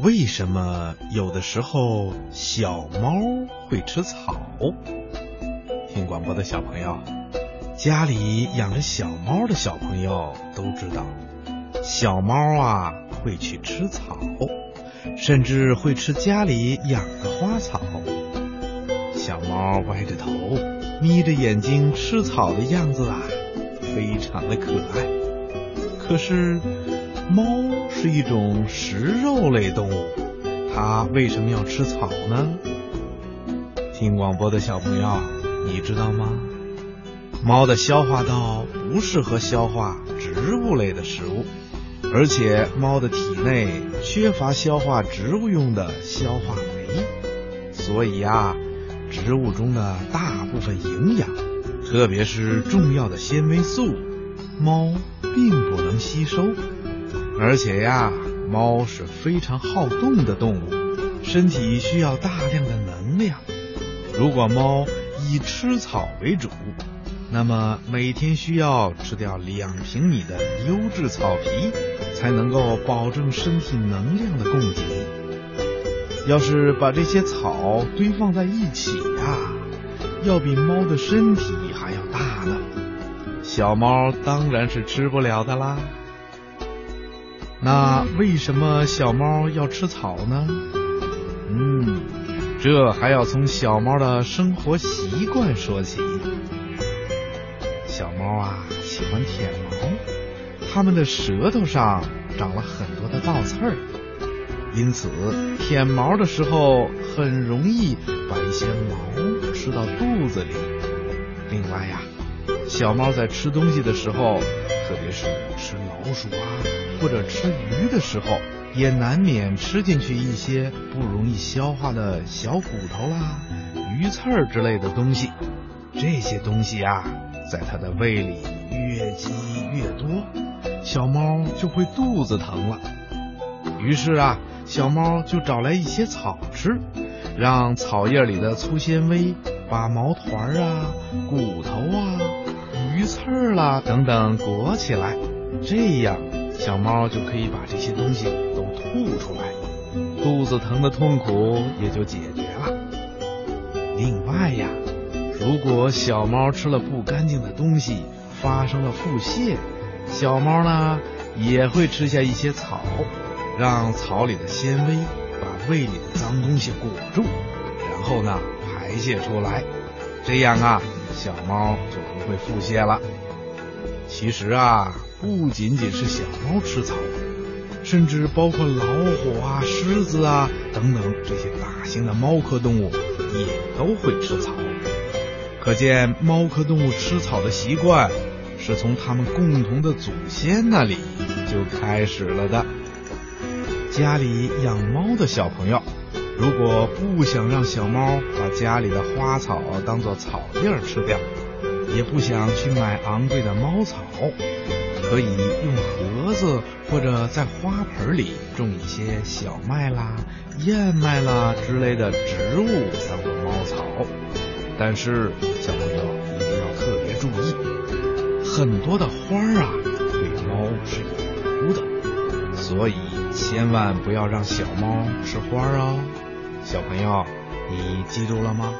为什么有的时候小猫会吃草？听广播的小朋友，家里养着小猫的小朋友都知道，小猫啊会去吃草，甚至会吃家里养的花草。小猫歪着头，眯着眼睛吃草的样子啊，非常的可爱。可是，猫是一种食肉类动物，它为什么要吃草呢？听广播的小朋友，你知道吗？猫的消化道不适合消化植物类的食物，而且猫的体内缺乏消化植物用的消化酶，所以呀。植物中的大部分营养，特别是重要的纤维素，猫并不能吸收。而且呀，猫是非常好动的动物，身体需要大量的能量。如果猫以吃草为主，那么每天需要吃掉两平米的优质草皮，才能够保证身体能量的供给。要是把这些草堆放在一起呀，要比猫的身体还要大呢。小猫当然是吃不了的啦。那为什么小猫要吃草呢？嗯，这还要从小猫的生活习惯说起。小猫啊，喜欢舔毛，它们的舌头上长了很多的倒刺儿。因此，舔毛的时候很容易把一些毛吃到肚子里。另外呀，小猫在吃东西的时候，特别是吃老鼠啊或者吃鱼的时候，也难免吃进去一些不容易消化的小骨头啦、鱼刺儿之类的东西。这些东西啊，在它的胃里越积越多，小猫就会肚子疼了。于是啊。小猫就找来一些草吃，让草叶里的粗纤维把毛团儿啊、骨头啊、鱼刺儿啦等等裹起来，这样小猫就可以把这些东西都吐出来，肚子疼的痛苦也就解决了。另外呀，如果小猫吃了不干净的东西，发生了腹泻，小猫呢也会吃下一些草。让草里的纤维把胃里的脏东西裹住，然后呢排泄出来，这样啊小猫就不会腹泻了。其实啊，不仅仅是小猫吃草，甚至包括老虎啊、狮子啊等等这些大型的猫科动物也都会吃草。可见猫科动物吃草的习惯是从它们共同的祖先那里就开始了的。家里养猫的小朋友，如果不想让小猫把家里的花草当做草叶吃掉，也不想去买昂贵的猫草，可以用盒子或者在花盆里种一些小麦啦、燕麦啦之类的植物当做猫草。但是小朋友一定要特别注意，很多的花儿啊对猫是有毒的，所以。千万不要让小猫吃花儿哦，小朋友，你记住了吗？